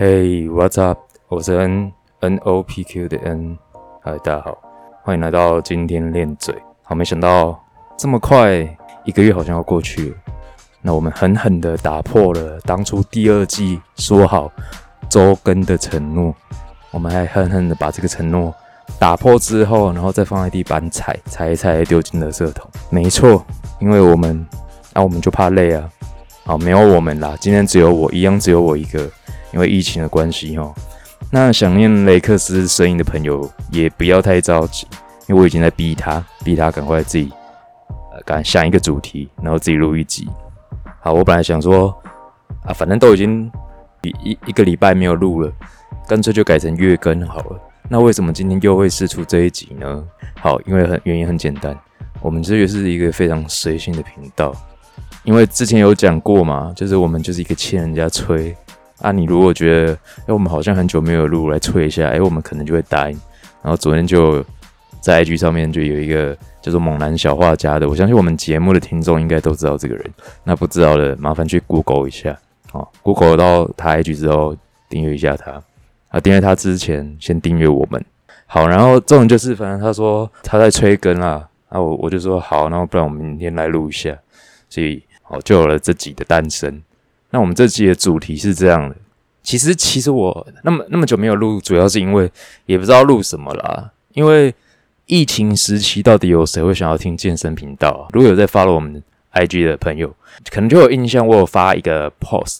Hey, what's up？我是 N N O P Q 的 N。嗨，大家好，欢迎来到今天练嘴。好，没想到这么快，一个月好像要过去了。那我们狠狠的打破了当初第二季说好周更的承诺，我们还狠狠的把这个承诺打破之后，然后再放在地板踩踩一踩，丢进了色桶。没错，因为我们，那我们就怕累啊。好，没有我们啦，今天只有我，一样只有我一个。因为疫情的关系哈，那想念雷克斯声音的朋友也不要太着急，因为我已经在逼他，逼他赶快自己呃，赶想一个主题，然后自己录一集。好，我本来想说啊，反正都已经一一一个礼拜没有录了，干脆就改成月更好了。那为什么今天又会试出这一集呢？好，因为很原因很简单，我们这个是一个非常随性的频道，因为之前有讲过嘛，就是我们就是一个欠人家吹。啊，你如果觉得，哎，我们好像很久没有录，来催一下，哎，我们可能就会答应。然后昨天就在 IG 上面就有一个叫做猛男小画家的，我相信我们节目的听众应该都知道这个人。那不知道的，麻烦去 Google 一下，好，Google 到他 IG 之后订阅一下他。啊，订阅他之前先订阅我们。好，然后这种就是，反正他说他在催更啊，啊，我我就说好，那不然我们明天来录一下，所以好就有了这集的诞生。那我们这期的主题是这样的，其实其实我那么那么久没有录，主要是因为也不知道录什么啦。因为疫情时期，到底有谁会想要听健身频道？如果有在 follow 我们 IG 的朋友，可能就有印象，我有发一个 post。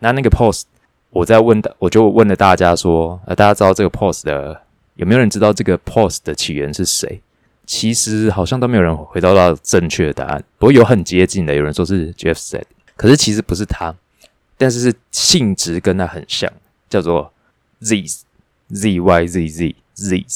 那那个 post，我在问的，我就问了大家说，呃，大家知道这个 post 的有没有人知道这个 post 的起源是谁？其实好像都没有人回答到正确的答案，不过有很接近的，有人说是 Jeff said。可是其实不是他，但是是性质跟他很像，叫做 Z Z Y Z Z Z。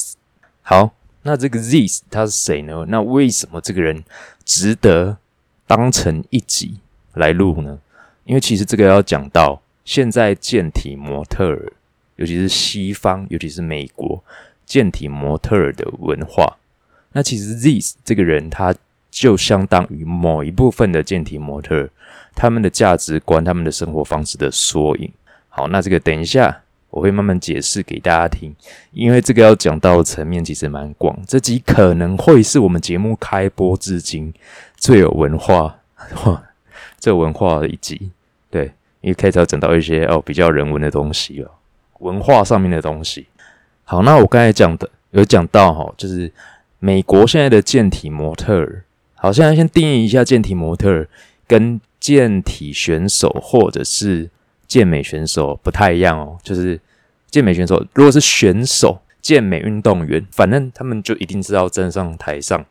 好，那这个 Z 他是谁呢？那为什么这个人值得当成一集来录呢？因为其实这个要讲到现在健体模特儿，尤其是西方，尤其是美国健体模特儿的文化。那其实 Z 这个人，他就相当于某一部分的健体模特儿。他们的价值观、他们的生活方式的缩影。好，那这个等一下我会慢慢解释给大家听，因为这个要讲到层面其实蛮广。这集可能会是我们节目开播至今最有文化、最有文化的一集。对，因为开始要讲到一些哦比较人文的东西了，文化上面的东西。好，那我刚才讲的有讲到哈，就是美国现在的健体模特儿。好，现在先定义一下健体模特儿跟。健体选手或者是健美选手不太一样哦，就是健美选手如果是选手、健美运动员，反正他们就一定是要站上台上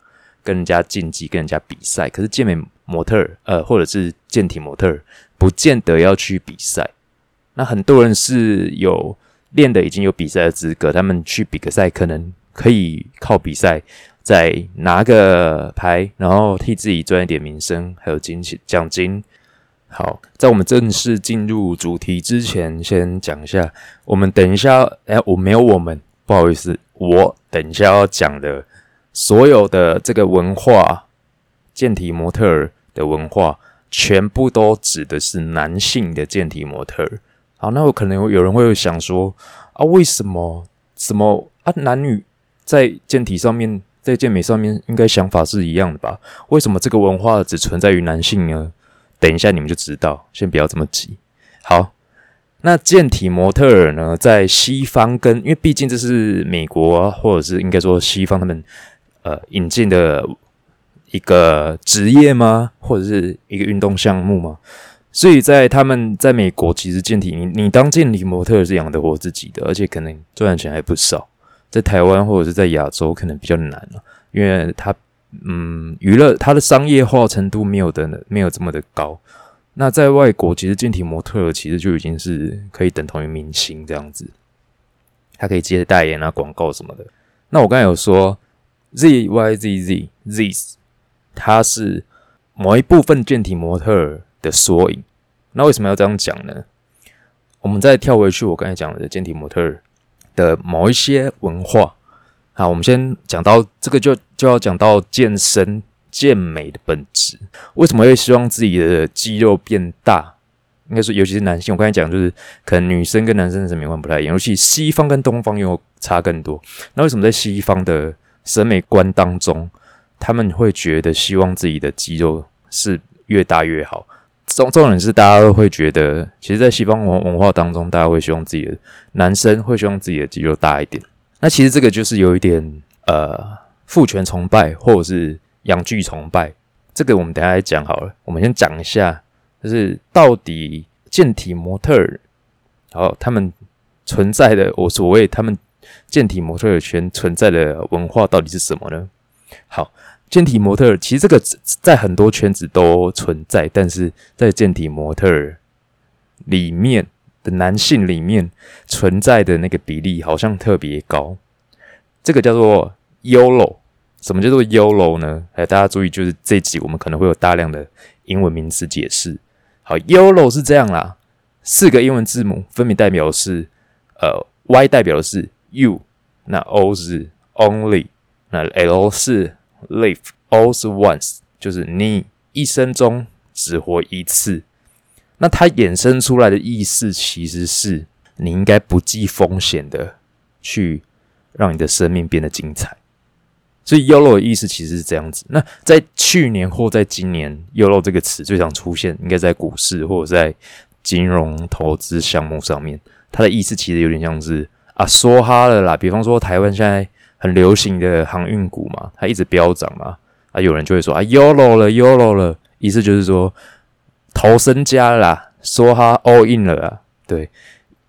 跟人家竞技、跟人家比赛。可是健美模特儿，呃，或者是健体模特儿，不见得要去比赛。那很多人是有练的，已经有比赛的资格，他们去比个赛，可能可以靠比赛。再拿个牌，然后替自己赚一点名声，还有金钱奖金。好，在我们正式进入主题之前，先讲一下，我们等一下，哎，我没有我们，不好意思，我等一下要讲的所有的这个文化，健体模特儿的文化，全部都指的是男性的健体模特儿。好，那我可能有人会想说，啊，为什么什么啊，男女在健体上面？在健美上面，应该想法是一样的吧？为什么这个文化只存在于男性呢？等一下你们就知道，先不要这么急。好，那健体模特儿呢，在西方跟，因为毕竟这是美国啊或者是应该说西方他们呃引进的一个职业吗？或者是一个运动项目吗？所以在他们在美国，其实健体你你当健体模特是养得活自己的，而且可能赚的钱还不少。在台湾或者是在亚洲可能比较难了，因为它嗯娱乐它的商业化程度没有的没有这么的高。那在外国，其实健体模特其实就已经是可以等同于明星这样子，他可以接代言啊广告什么的。那我刚才有说 Z Y Z Z Z，它是某一部分健体模特的缩影。那为什么要这样讲呢？我们再跳回去，我刚才讲的健体模特。的某一些文化，好，我们先讲到这个，就就要讲到健身健美的本质。为什么会希望自己的肌肉变大？应该说，尤其是男性，我刚才讲就是可能女生跟男生的审美观不太一样，尤其西方跟东方又差更多。那为什么在西方的审美观当中，他们会觉得希望自己的肌肉是越大越好？重重点是大家都会觉得，其实，在西方文文化当中，大家会希望自己的男生会希望自己的肌肉大一点。那其实这个就是有一点呃父权崇拜或者是阳具崇拜。这个我们等下来讲好了。我们先讲一下。就是到底健体模特儿，好，他们存在的我所谓他们健体模特儿圈存在的文化到底是什么呢？好，健体模特其实这个在很多圈子都存在，但是在健体模特里面的男性里面存在的那个比例好像特别高。这个叫做 “yolo”，什么叫做 “yolo” 呢？哎，大家注意，就是这集我们可能会有大量的英文名词解释。好，YOLO 是这样啦，四个英文字母分别代表是，呃，Y 代表的是 You，那 O 是 Only，那 L 是 Live all Once，就是你一生中只活一次。那它衍生出来的意思其实是，你应该不计风险的去让你的生命变得精彩。所以 “yolo” 的意思其实是这样子。那在去年或在今年，“yolo” 这个词最常出现，应该在股市或者在金融投资项目上面。它的意思其实有点像是啊，梭哈了啦。比方说，台湾现在很流行的航运股嘛，它一直飙涨嘛，啊，有人就会说啊，“yolo” 了，“yolo” 了，意思就是说投身家啦，梭哈 all in 了啦，对。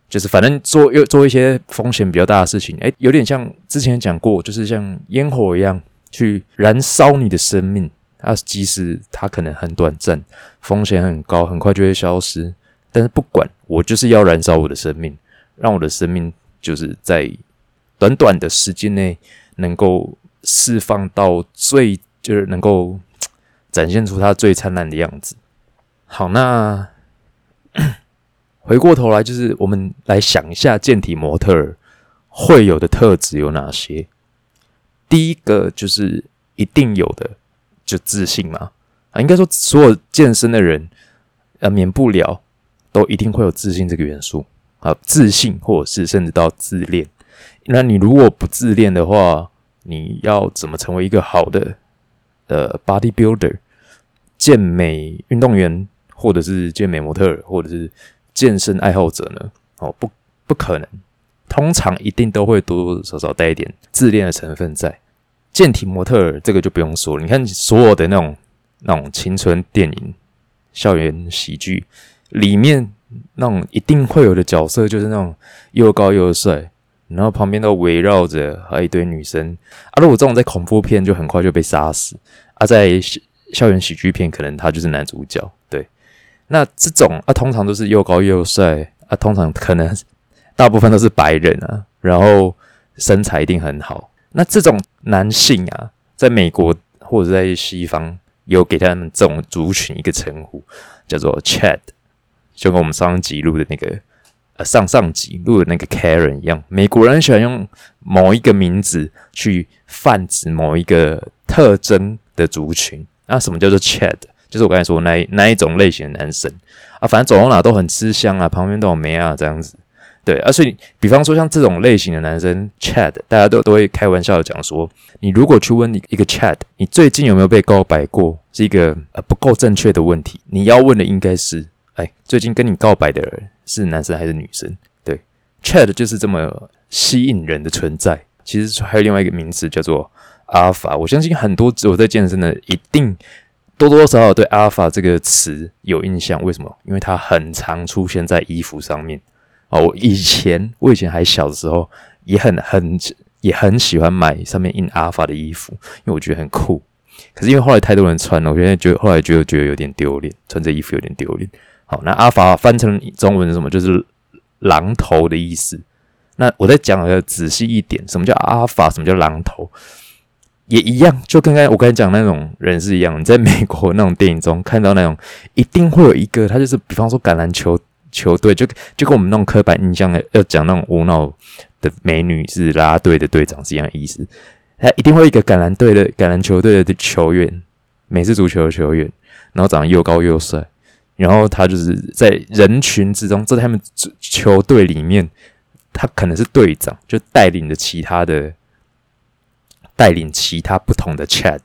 就是反正做又做一些风险比较大的事情，哎，有点像之前讲过，就是像烟火一样去燃烧你的生命。啊，即使它可能很短暂，风险很高，很快就会消失。但是不管，我就是要燃烧我的生命，让我的生命就是在短短的时间内能够释放到最，就是能够展现出它最灿烂的样子。好，那。回过头来，就是我们来想一下健体模特会有的特质有哪些？第一个就是一定有的，就自信嘛。啊，应该说所有健身的人，呃，免不了都一定会有自信这个元素啊。自信，或者是甚至到自恋。那你如果不自恋的话，你要怎么成为一个好的呃 body builder、健美运动员，或者是健美模特，或者是？健身爱好者呢？哦，不，不可能。通常一定都会多多少少带一点自恋的成分在。健体模特这个就不用说了。你看所有的那种那种青春电影、校园喜剧里面，那种一定会有的角色，就是那种又高又帅，然后旁边都围绕着还一堆女生。啊，如果这种在恐怖片，就很快就被杀死。啊，在校园喜剧片，可能他就是男主角。对。那这种啊，通常都是又高又帅啊，通常可能大部分都是白人啊，然后身材一定很好。那这种男性啊，在美国或者在西方有给他们这种族群一个称呼，叫做 Chad，就跟我们上集录的那个呃上上集录的那个 Karen 一样。美国人喜欢用某一个名字去泛指某一个特征的族群。那什么叫做 Chad？就是我刚才说那那一种类型的男生啊，反正走到哪都很吃香啊，旁边都有妹啊，这样子。对啊，所以比方说像这种类型的男生，Chad，大家都都会开玩笑的讲说，你如果去问一个 Chad，你最近有没有被告白过，是一个呃不够正确的问题。你要问的应该是，哎，最近跟你告白的人是男生还是女生？对，Chat 就是这么吸引人的存在。其实还有另外一个名词叫做 Alpha，我相信很多我在健身的一定。多多少少对 “alpha” 这个词有印象，为什么？因为它很常出现在衣服上面哦。我以前我以前还小的时候，也很很也很喜欢买上面印 “alpha” 的衣服，因为我觉得很酷。可是因为后来太多人穿了，我现在觉得后来觉得觉得有点丢脸，穿这衣服有点丢脸。好，那阿法翻成中文是什么？就是狼头的意思。那我再讲的仔细一点，什么叫阿法什么叫狼头？也一样，就跟刚我刚才讲那种人是一样。你在美国那种电影中看到那种，一定会有一个，他就是比方说橄榄球球队，就就跟我们那种刻板印象的要讲那种无脑的美女是拉队的队长是一样的意思。他一定会一个橄榄队的橄榄球队的球员，美式足球的球员，然后长得又高又帅，然后他就是在人群之中，在他们球队里面，他可能是队长，就带领着其他的，带领其他不同的 Chad，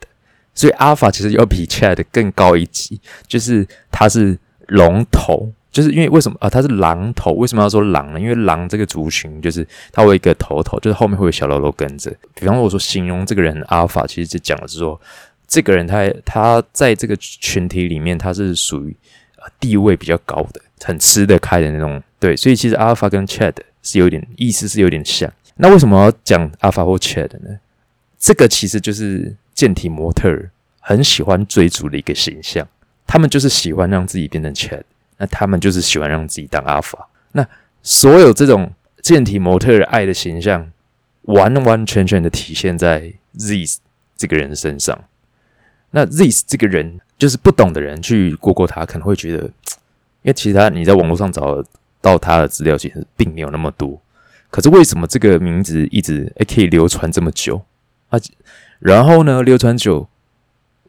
所以 Alpha 其实要比 Chad 更高一级，就是他是龙头，就是因为为什么啊？他是狼头，为什么要说狼呢？因为狼这个族群就是他有一个头头，就是后面会有小喽啰跟着。比方说，我说形容这个人 Alpha，其实就讲的是说，这个人他他在这个群体里面，他是属于。地位比较高的，很吃得开的那种，对，所以其实 Alpha 跟 Chad 是有点意思，是有点像。那为什么要讲 Alpha 或 Chad 呢？这个其实就是健体模特很喜欢追逐的一个形象，他们就是喜欢让自己变成 Chad，那他们就是喜欢让自己当 Alpha。那所有这种健体模特爱的形象，完完全全的体现在 Z 这个人身上。那 Z 这个人。就是不懂的人去过过他，可能会觉得，因为其实他你在网络上找到他的资料，其实并没有那么多。可是为什么这个名字一直诶可以流传这么久啊？然后呢，流传久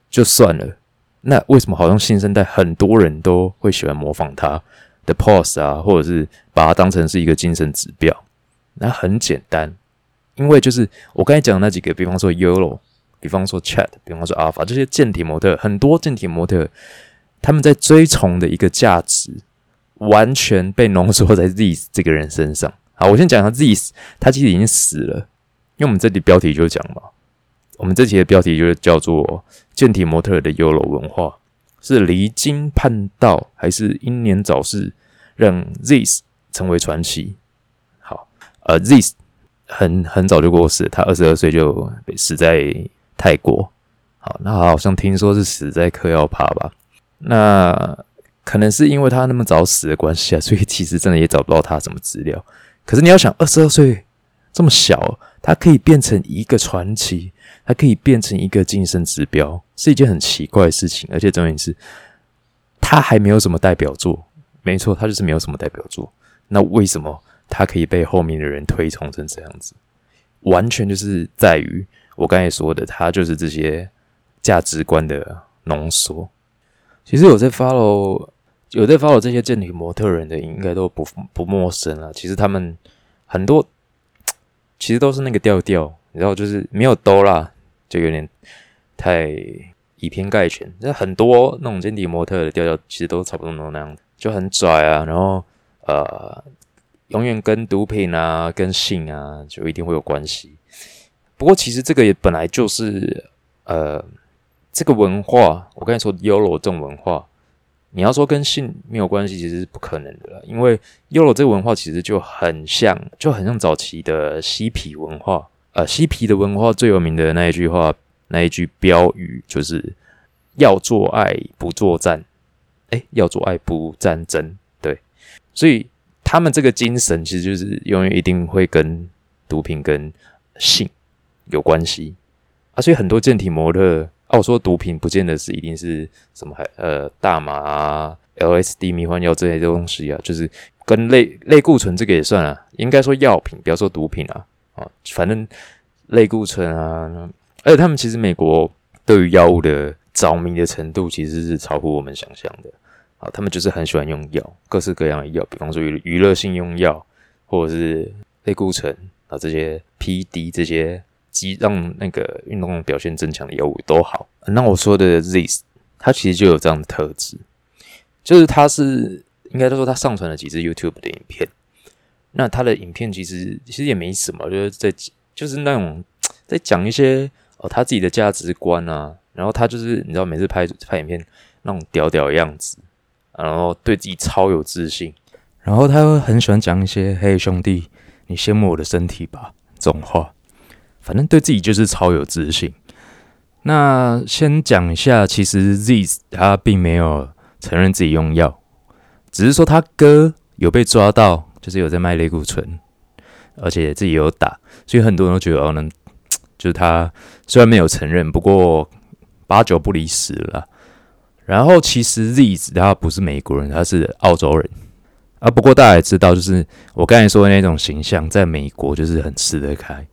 就算了，那为什么好像新生代很多人都会喜欢模仿他的 pose 啊，或者是把它当成是一个精神指标？那很简单，因为就是我刚才讲的那几个，比方说 Yolo。比方说 Chat，比方说 Alpha，这些健体模特，很多健体模特，他们在追崇的一个价值，完全被浓缩在 Z 这个人身上。好，我先讲一下 Z，他其实已经死了，因为我们这里标题就讲嘛，我们这期的标题就是叫做健体模特的优柔文化，是离经叛道，还是英年早逝，让 Z 成为传奇？好，呃，Z 很很早就过世，他二十二岁就死在。泰国，好，那好像听说是死在嗑药趴吧？那可能是因为他那么早死的关系啊，所以其实真的也找不到他什么资料。可是你要想，二十二岁这么小，他可以变成一个传奇，他可以变成一个晋升指标，是一件很奇怪的事情。而且重点是，他还没有什么代表作。没错，他就是没有什么代表作。那为什么他可以被后面的人推崇成这样子？完全就是在于。我刚才说的，他就是这些价值观的浓缩。其实有在 follow 有在 follow 这些健体模特人的，应该都不不陌生了。其实他们很多其实都是那个调调，然后，就是没有兜啦，就有点太以偏概全。那很多那种健体模特的调调，其实都差不多都那样子，就很拽啊，然后呃，永远跟毒品啊、跟性啊，就一定会有关系。不过，其实这个也本来就是，呃，这个文化，我刚才说 “yolo” 这种文化，你要说跟性没有关系，其实是不可能的。因为 “yolo” 这个文化其实就很像，就很像早期的嬉皮文化。呃，嬉皮的文化最有名的那一句话，那一句标语就是“要做爱不作战”，哎，要做爱不战争。对，所以他们这个精神其实就是永远一定会跟毒品跟性。有关系啊，所以很多健体模特，啊，我说毒品不见得是一定是什么，还呃大麻啊、LSD 迷幻药这些东西啊，就是跟类类固醇这个也算啊，应该说药品，不要说毒品啊，啊，反正类固醇啊，而且他们其实美国对于药物的着迷的程度其实是超乎我们想象的啊，他们就是很喜欢用药，各式各样的药，比方说娱娱乐性用药，或者是类固醇啊这些 PD 这些。及让那个运动表现增强的药物都好。那我说的 Z，它其实就有这样的特质，就是它是应该说它上传了几支 YouTube 的影片。那它的影片其实其实也没什么，就是在就是那种在讲一些哦他自己的价值观啊。然后他就是你知道每次拍拍影片那种屌屌的样子，然后对自己超有自信。然后他会很喜欢讲一些“嘿兄弟，你羡慕我的身体吧”这种话。反正对自己就是超有自信。那先讲一下，其实 Z 他并没有承认自己用药，只是说他哥有被抓到，就是有在卖类固醇，而且自己有打，所以很多人都觉得哦，能就是他虽然没有承认，不过八九不离十了。然后其实 Z 他不是美国人，他是澳洲人啊。不过大家也知道，就是我刚才说的那种形象，在美国就是很吃得开。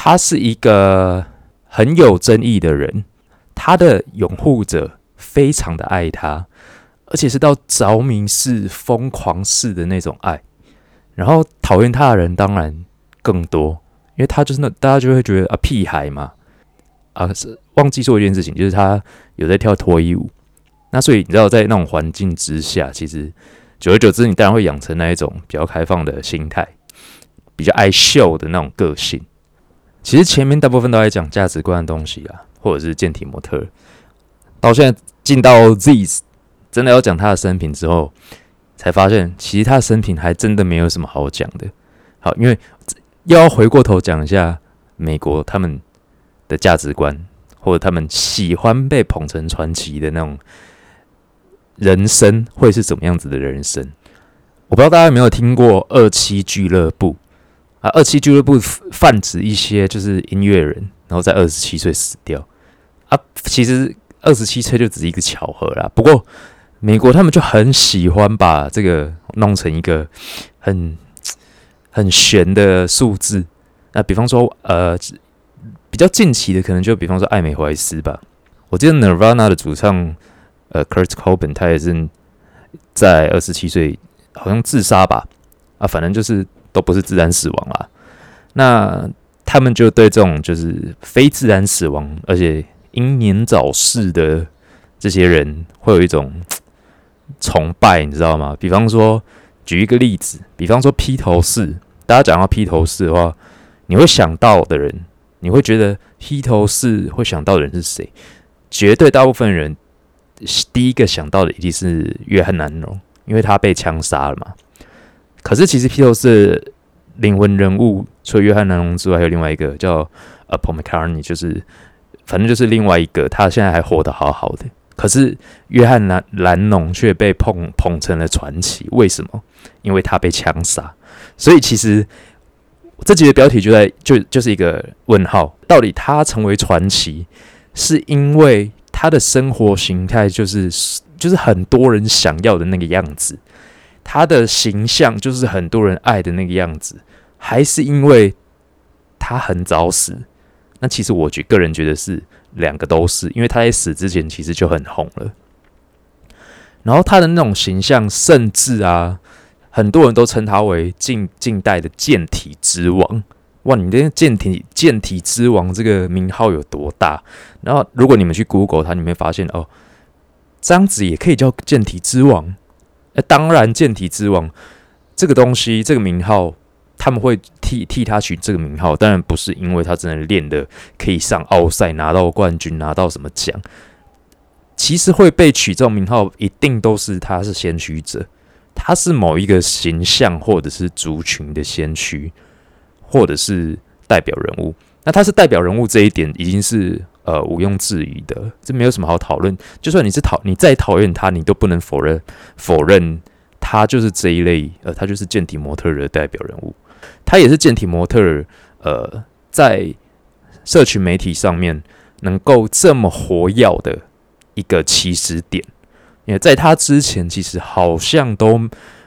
他是一个很有争议的人，他的拥护者非常的爱他，而且是到着迷式、疯狂式的那种爱。然后讨厌他的人当然更多，因为他就是那大家就会觉得啊屁孩嘛，啊是忘记做一件事情，就是他有在跳脱衣舞。那所以你知道，在那种环境之下，其实久而久之，你当然会养成那一种比较开放的心态，比较爱秀的那种个性。其实前面大部分都在讲价值观的东西啊，或者是健体模特。到现在进到 Z，真的要讲他的生平之后，才发现其实他的生平还真的没有什么好讲的。好，因为要回过头讲一下美国他们的价值观，或者他们喜欢被捧成传奇的那种。人生会是怎么样子的人生？我不知道大家有没有听过二七俱乐部啊？二七俱乐部泛指一些就是音乐人，然后在二十七岁死掉啊。其实二十七岁就只是一个巧合啦。不过美国他们就很喜欢把这个弄成一个很很玄的数字。那比方说，呃，比较近期的可能就比方说艾美怀斯吧。我记得 Nirvana 的主唱。呃，Kurt Cobain 他也是在二十七岁，好像自杀吧，啊，反正就是都不是自然死亡啦。那他们就对这种就是非自然死亡，而且英年早逝的这些人，会有一种崇拜，你知道吗？比方说，举一个例子，比方说披头士，大家讲到披头士的话，你会想到的人，你会觉得披头士会想到的人是谁？绝对大部分人。第一个想到的一定是约翰南龙，因为他被枪杀了嘛。可是其实披头士灵魂人物除了约翰南龙之外，还有另外一个叫呃 Paul McCartney，就是反正就是另外一个，他现在还活得好好的。可是约翰南兰农却被捧捧成了传奇，为什么？因为他被枪杀。所以其实这集的标题就在就就是一个问号：到底他成为传奇，是因为？他的生活形态就是就是很多人想要的那个样子，他的形象就是很多人爱的那个样子，还是因为他很早死？那其实我觉个人觉得是两个都是，因为他在死之前其实就很红了。然后他的那种形象，甚至啊，很多人都称他为近近代的健体之王。哇，你这健体健体之王这个名号有多大？然后如果你们去 Google 它，你会发现哦，这样子也可以叫健体之王。当然，健体之王这个东西，这个名号，他们会替替他取这个名号，当然不是因为他真的练的可以上奥赛拿到冠军拿到什么奖。其实会被取这种名号，一定都是他是先驱者，他是某一个形象或者是族群的先驱。或者是代表人物，那他是代表人物这一点已经是呃毋庸置疑的，这没有什么好讨论。就算你是讨你再讨厌他，你都不能否认否认他就是这一类呃，他就是健体模特的代表人物，他也是健体模特呃在社群媒体上面能够这么活跃的一个起始点，因为在他之前其实好像都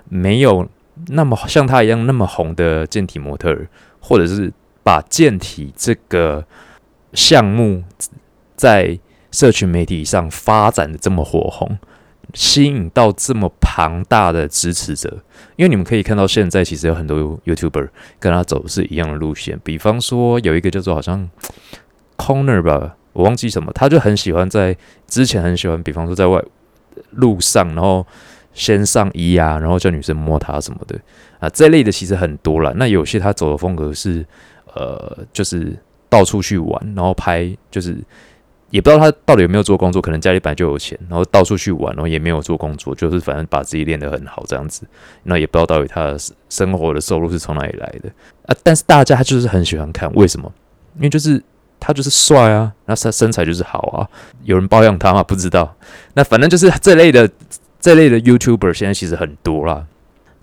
没有那么像他一样那么红的健体模特。或者是把健体这个项目在社群媒体上发展的这么火红，吸引到这么庞大的支持者，因为你们可以看到现在其实有很多 YouTuber 跟他走的是一样的路线，比方说有一个叫做好像 Corner 吧，我忘记什么，他就很喜欢在之前很喜欢，比方说在外路上，然后。先上衣啊，然后叫女生摸他什么的啊，这类的其实很多了。那有些他走的风格是，呃，就是到处去玩，然后拍，就是也不知道他到底有没有做工作，可能家里本来就有钱，然后到处去玩，然后也没有做工作，就是反正把自己练得很好这样子。那也不知道到底他的生活的收入是从哪里来的啊。但是大家就是很喜欢看，为什么？因为就是他就是帅啊，那他身材就是好啊，有人包养他吗？不知道。那反正就是这类的。这类的 YouTuber 现在其实很多啦，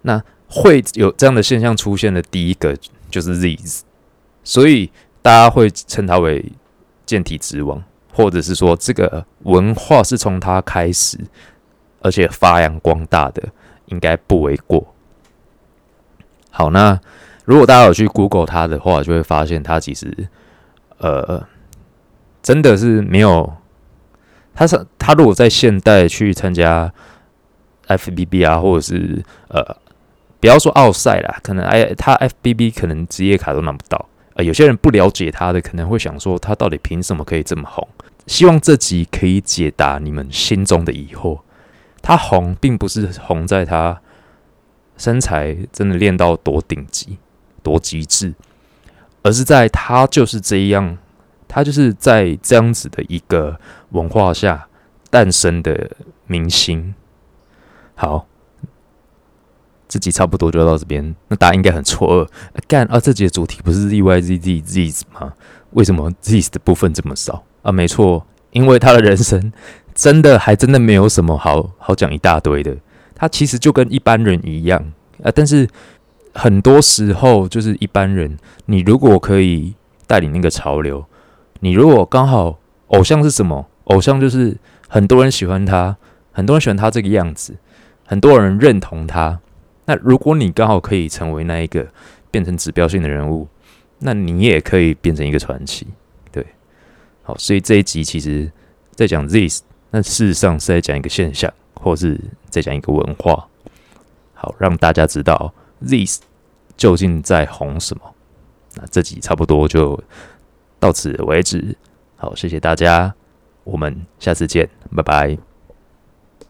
那会有这样的现象出现的第一个就是 Z，所以大家会称他为健体之王，或者是说这个文化是从他开始，而且发扬光大的，应该不为过。好，那如果大家有去 Google 他的话，就会发现他其实呃真的是没有，他是他如果在现代去参加。FBB 啊，或者是呃，不要说奥赛啦，可能哎，他 FBB 可能职业卡都拿不到。呃，有些人不了解他的，可能会想说，他到底凭什么可以这么红？希望这集可以解答你们心中的疑惑。他红，并不是红在他身材真的练到多顶级、多极致，而是在他就是这样，他就是在这样子的一个文化下诞生的明星。好。这集差不多就到这边，那大家应该很错愕，干啊！这集的主题不是 Z Y Z Z Z 吗？为什么 Z 的部分这么少啊？没错，因为他的人生 真的还真的没有什么好好讲一大堆的。他其实就跟一般人一样啊，但是很多时候就是一般人，你如果可以带领那个潮流，你如果刚好偶像是什么？偶像就是很多人喜欢他，很多人喜欢他这个样子，很多人认同他。那如果你刚好可以成为那一个变成指标性的人物，那你也可以变成一个传奇，对。好，所以这一集其实在讲 this，那事实上是在讲一个现象，或是在讲一个文化。好，让大家知道 this 究竟在红什么。那这集差不多就到此为止。好，谢谢大家，我们下次见，拜拜。